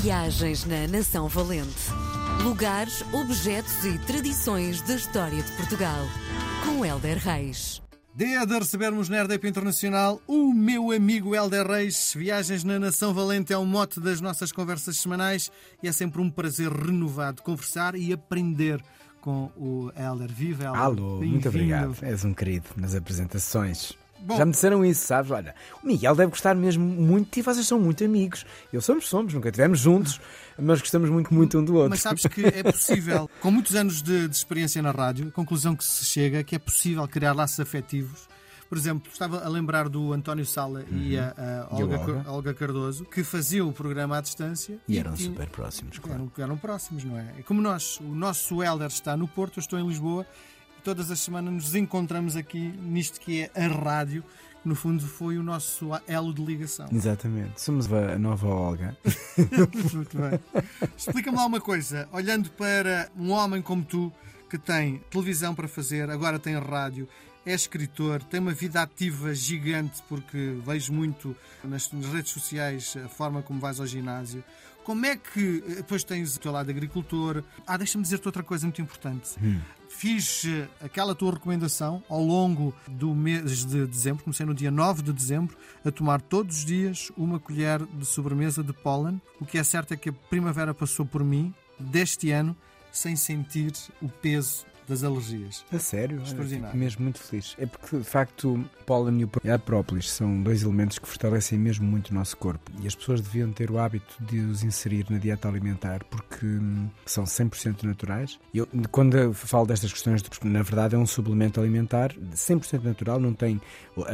Viagens na Nação Valente. Lugares, objetos e tradições da história de Portugal. Com Helder Reis. Dia de recebermos na RDP Internacional o meu amigo Helder Reis. Viagens na Nação Valente é o mote das nossas conversas semanais e é sempre um prazer renovado conversar e aprender com o Helder. Viva, Helder. Alô, muito obrigado. És um querido nas apresentações. Bom. Já me disseram isso, sabes? Olha, o Miguel deve gostar mesmo muito de ti, vocês são muito amigos. Eu somos, somos, nunca estivemos juntos, mas gostamos muito, muito um do outro. Mas sabes que é possível, com muitos anos de, de experiência na rádio, a conclusão que se chega é que é possível criar laços afetivos. Por exemplo, estava a lembrar do António Sala e a, a Uhum. E a Olga, Olga. Co- Olga Cardoso, que faziam o programa à distância. E eram tinham- super próximos, claro. Eram, eram próximos, não é? E como nós, o nosso Helder está no Porto, eu estou em Lisboa, e todas as semanas nos encontramos aqui nisto que é a rádio, que no fundo foi o nosso elo de ligação. Exatamente. Somos a nova Olga. Muito bem. Explica-me lá uma coisa, olhando para um homem como tu, que tem televisão para fazer, agora tem rádio, é escritor, tem uma vida ativa gigante, porque vejo muito nas, nas redes sociais a forma como vais ao ginásio. Como é que eh, depois tens o teu lado agricultor? Ah, deixa-me dizer-te outra coisa muito importante. Fiz eh, aquela tua recomendação ao longo do mês de dezembro, comecei no dia 9 de dezembro, a tomar todos os dias uma colher de sobremesa de pólen. O que é certo é que a primavera passou por mim, deste ano, sem sentir o peso das alergias. A sério? Extraordinário. Fico mesmo muito feliz. É porque, de facto, pólen e o- a própolis são dois elementos que fortalecem mesmo muito o nosso corpo. E as pessoas deviam ter o hábito de os inserir na dieta alimentar porque hum, são 100% naturais. Eu, quando eu falo destas questões, na verdade é um suplemento alimentar 100% natural, não tem...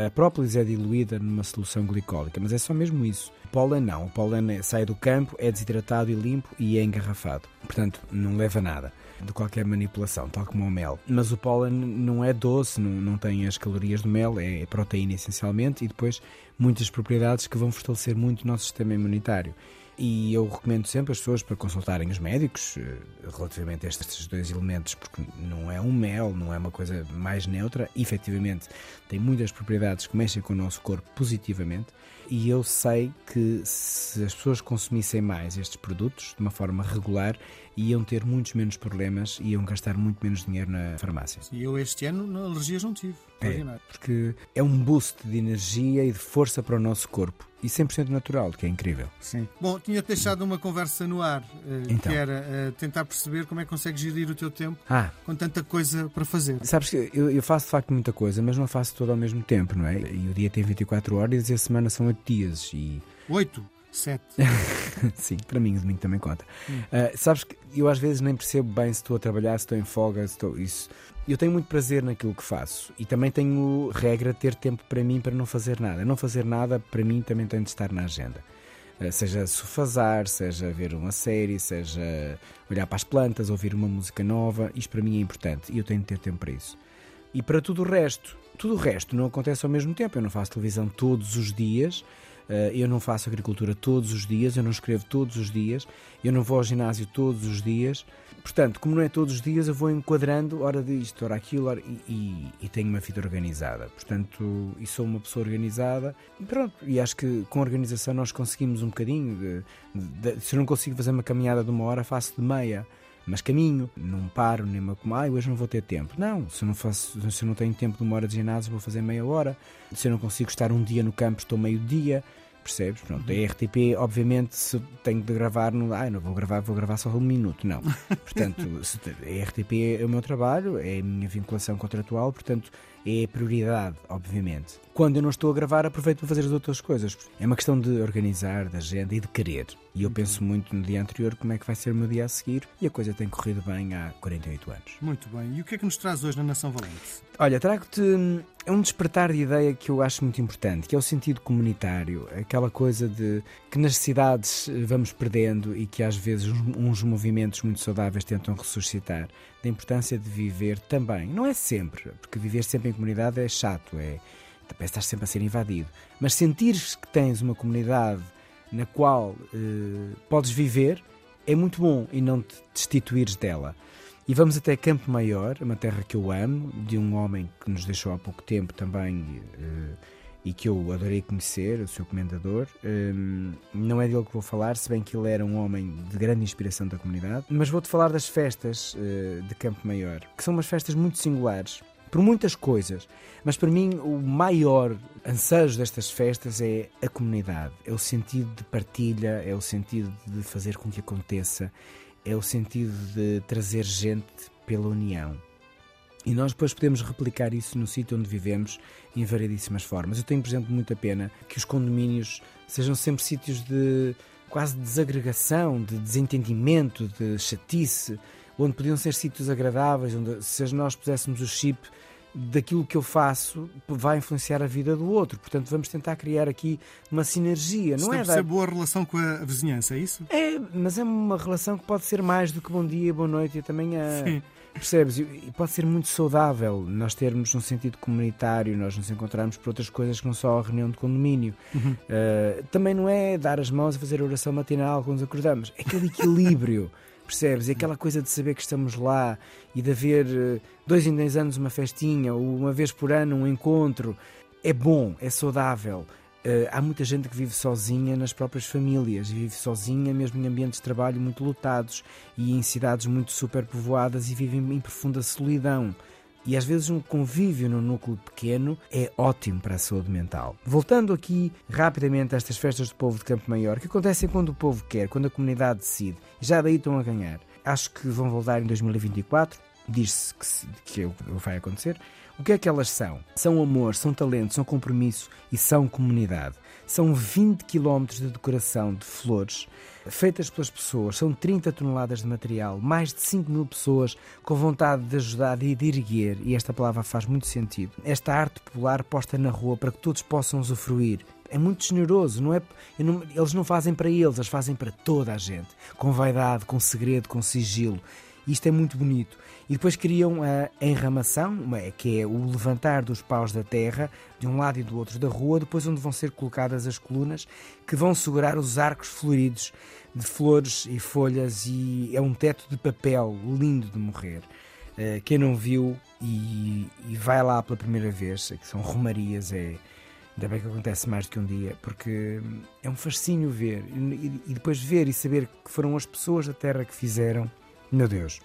A própolis é diluída numa solução glicólica, mas é só mesmo isso. O pólen não. O pólen é- sai do campo, é desidratado e limpo e é engarrafado. Portanto, não leva nada de qualquer manipulação, tal como o mel. Mas o pólen não é doce, não, não tem as calorias do mel, é proteína essencialmente e depois muitas propriedades que vão fortalecer muito o nosso sistema imunitário. E eu recomendo sempre as pessoas para consultarem os médicos eh, relativamente a estes dois elementos, porque não é um mel, não é uma coisa mais neutra, efetivamente tem muitas propriedades que mexem com o nosso corpo positivamente. E eu sei que se as pessoas consumissem mais estes produtos de uma forma regular, iam ter muitos menos problemas e iam gastar muito menos dinheiro na farmácia. E eu este ano alergias não tive. É, porque é um boost de energia e de força para o nosso corpo. E 100% natural, que é incrível. Sim. Bom, tinha deixado uma conversa no ar, eh, Então. que era eh, tentar perceber como é que consegues gerir o teu tempo Ah, com tanta coisa para fazer. sabes que eu, eu faço de facto muita coisa, mas não faço tudo ao mesmo tempo, não é? E o dia tem 24 horas e a semana são 8 dias. E Oito, sete. Sim, para mim o domingo também conta. Ah, sabes que eu às vezes nem percebo bem se estou a trabalhar, se estou em folga, se estou isso. Eu tenho muito prazer naquilo que faço e também tenho regra de ter tempo para mim para não fazer nada. Não fazer nada para mim também tem de estar na agenda. Ah, Seja sofazar, seja ver uma série, seja olhar para as plantas, ouvir uma música nova, isto para mim é importante e eu tenho de ter tempo para isso. E para tudo o resto, tudo o resto não acontece ao mesmo tempo. Eu não faço televisão todos os dias, eh, eu não faço agricultura todos os dias, eu não escrevo todos os dias, eu não vou ao ginásio todos os dias. Portanto, como não é todos os dias, eu vou enquadrando hora disto, hora aquilo, hora, e, e- tenho uma vida organizada. Portanto, e sou uma pessoa organizada. E pronto, e acho que com organização nós conseguimos um bocadinho. de- de- se eu não consigo fazer uma caminhada de uma hora, faço de meia mas caminho, não paro nem me como, ai, hoje não vou ter tempo. Não, se eu não, faço, se não tenho tempo de uma hora de ginásio, vou fazer meia hora. Se eu não consigo estar um dia no campo, estou meio dia. Percebes? Pronto, a RTP, obviamente, se tenho de gravar, não, ai, não vou gravar, vou gravar só um minuto. Não. Portanto, a RTP é o meu trabalho, é a minha vinculação contratual, portanto, é a prioridade, obviamente. Quando eu não estou a gravar, aproveito para fazer as outras coisas. É uma questão de organizar, de agenda e de querer. E eu penso muito no dia anterior como é que vai ser o meu dia a seguir e a coisa tem corrido bem há 48 anos. Muito bem. E o que é que nos traz hoje na Nação Valente? Olha, trago-te hum, um despertar de ideia que eu acho muito importante, que é o sentido comunitário, aquela coisa de que nas cidades eh, vamos perdendo e que às vezes uns movimentos muito saudáveis tentam ressuscitar, da importância de viver também. Não é sempre, porque viver sempre em comunidade é chato, é parece estar sempre a ser invadido, mas sentires que tens uma comunidade na qual eh, podes viver é muito bom e não te destituires dela. E vamos até Campo Maior, uma terra que eu amo, de um homem que nos deixou há pouco tempo também, eh, e que eu adorei conhecer, o seu comendador. Um, não é dele que vou falar, se bem que ele era um homem de grande inspiração da comunidade. Mas vou-te falar das festas uh, de Campo Maior, que são umas festas muito singulares por muitas coisas. Mas para mim, o maior ansejo destas festas é a comunidade, é o sentido de partilha, é o sentido de fazer com que aconteça, é o sentido de trazer gente pela união. E nós depois podemos replicar isso no sítio onde vivemos em variedíssimas formas. Eu tenho, por exemplo, muita pena que os condomínios sejam sempre sítios de quase desagregação, de desentendimento, de chatice, onde podiam ser sítios agradáveis, onde se nós puséssemos o chip daquilo que eu faço vai influenciar a vida do outro. Portanto, vamos tentar criar aqui uma sinergia. Não é dar... boa relação com a vizinhança, é isso? É, mas é uma relação que pode ser mais do que bom dia, boa noite e até amanhã. Sim. Percebes? E pode ser muito saudável nós termos um sentido comunitário, nós nos encontrarmos por outras coisas que não só a reunião de condomínio. Uhum. Uh, também não é dar as mãos e fazer oração matinal quando nos acordamos. É aquele equilíbrio. percebes? E aquela coisa de saber que estamos lá e de haver eh, dois em dois anos uma festinha ou uma vez por ano um encontro é bom, é saudável. Uh, há muita gente que vive sozinha nas próprias famílias vive sozinha mesmo em ambientes de trabalho muito lotados e em cidades muito superpovoadas e vivem em profunda solidão. E às vezes um convívio no núcleo pequeno é ótimo para a saúde mental. Voltando aqui rapidamente a estas festas do povo de Campo Maior, que acontecem quando o povo quer, quando a comunidade decide, já daí estão a ganhar. Acho que vão voltar em 2024, diz-se que, que vai acontecer. O que é que elas são? São amor, são talento, são compromisso e são comunidade. São 20 km de decoração de flores feitas pelas pessoas. São 30 toneladas de material, mais de 5 mil pessoas com vontade de ajudar e de erguer, e esta palavra faz muito sentido. Esta arte popular posta na rua para que todos possam usufruir. É muito generoso, não é? Não, eles não fazem para eles, eles fazem para toda a gente, com vaidade, com segredo, com sigilo. Isto é muito bonito. E depois criam a enramação, que é o levantar dos paus da terra, de um lado e do outro da rua, depois onde vão ser colocadas as colunas que vão segurar os arcos floridos de flores e folhas, e é um teto de papel lindo de morrer. Eh, quem não viu e, vai lá pela primeira vez, que são romarias, é. Ainda bem que acontece mais do que um dia, porque é um fascínio ver e depois ver e saber que foram as pessoas da terra que fizeram meu Deus.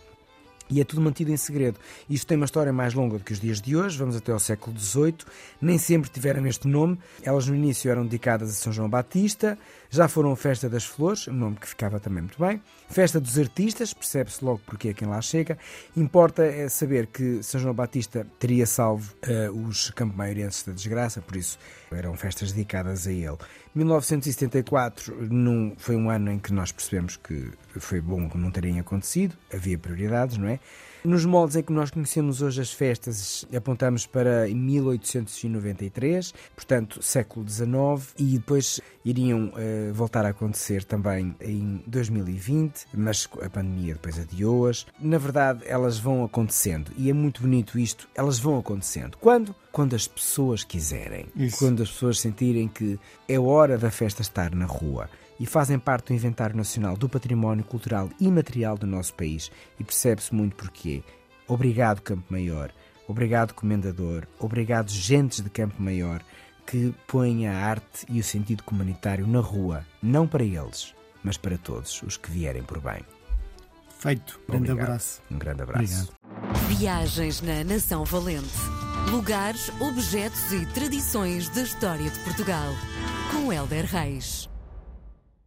E é tudo mantido em segredo. Isto tem uma história mais longa do que os dias de hoje, vamos até ao século XVIII. Nem sempre tiveram este nome. Elas no início eram dedicadas a São João Batista, já foram Festa das Flores, um nome que ficava também muito bem. Festa dos Artistas, percebe-se logo porque é quem lá chega. Importa é saber que São João Batista teria salvo uh, os campo-maiorenses da desgraça, por isso eram festas dedicadas a ele. 1974 num, foi um ano em que nós percebemos que foi bom não terem acontecido, havia prioridades, não é? Nos moldes em que nós conhecemos hoje as festas, apontamos para 1893, portanto, século XIX, e depois iriam uh, voltar a acontecer também em 2020, mas a pandemia depois adiou-as. Na verdade, elas vão acontecendo, e é muito bonito isto, elas vão acontecendo. Quando? Quando as pessoas quiserem, Isso. quando as pessoas sentirem que é hora da festa estar na rua e fazem parte do Inventário Nacional do Património Cultural e Material do nosso país e percebe-se muito porquê. Obrigado, Campo Maior. Obrigado, Comendador. Obrigado, gentes de Campo Maior que põem a arte e o sentido comunitário na rua, não para eles, mas para todos os que vierem por bem. Feito. Um grande abraço. Um grande abraço. Obrigado. Viagens na Nação Valente. Lugares, objetos e tradições da história de Portugal. Com Helder Reis.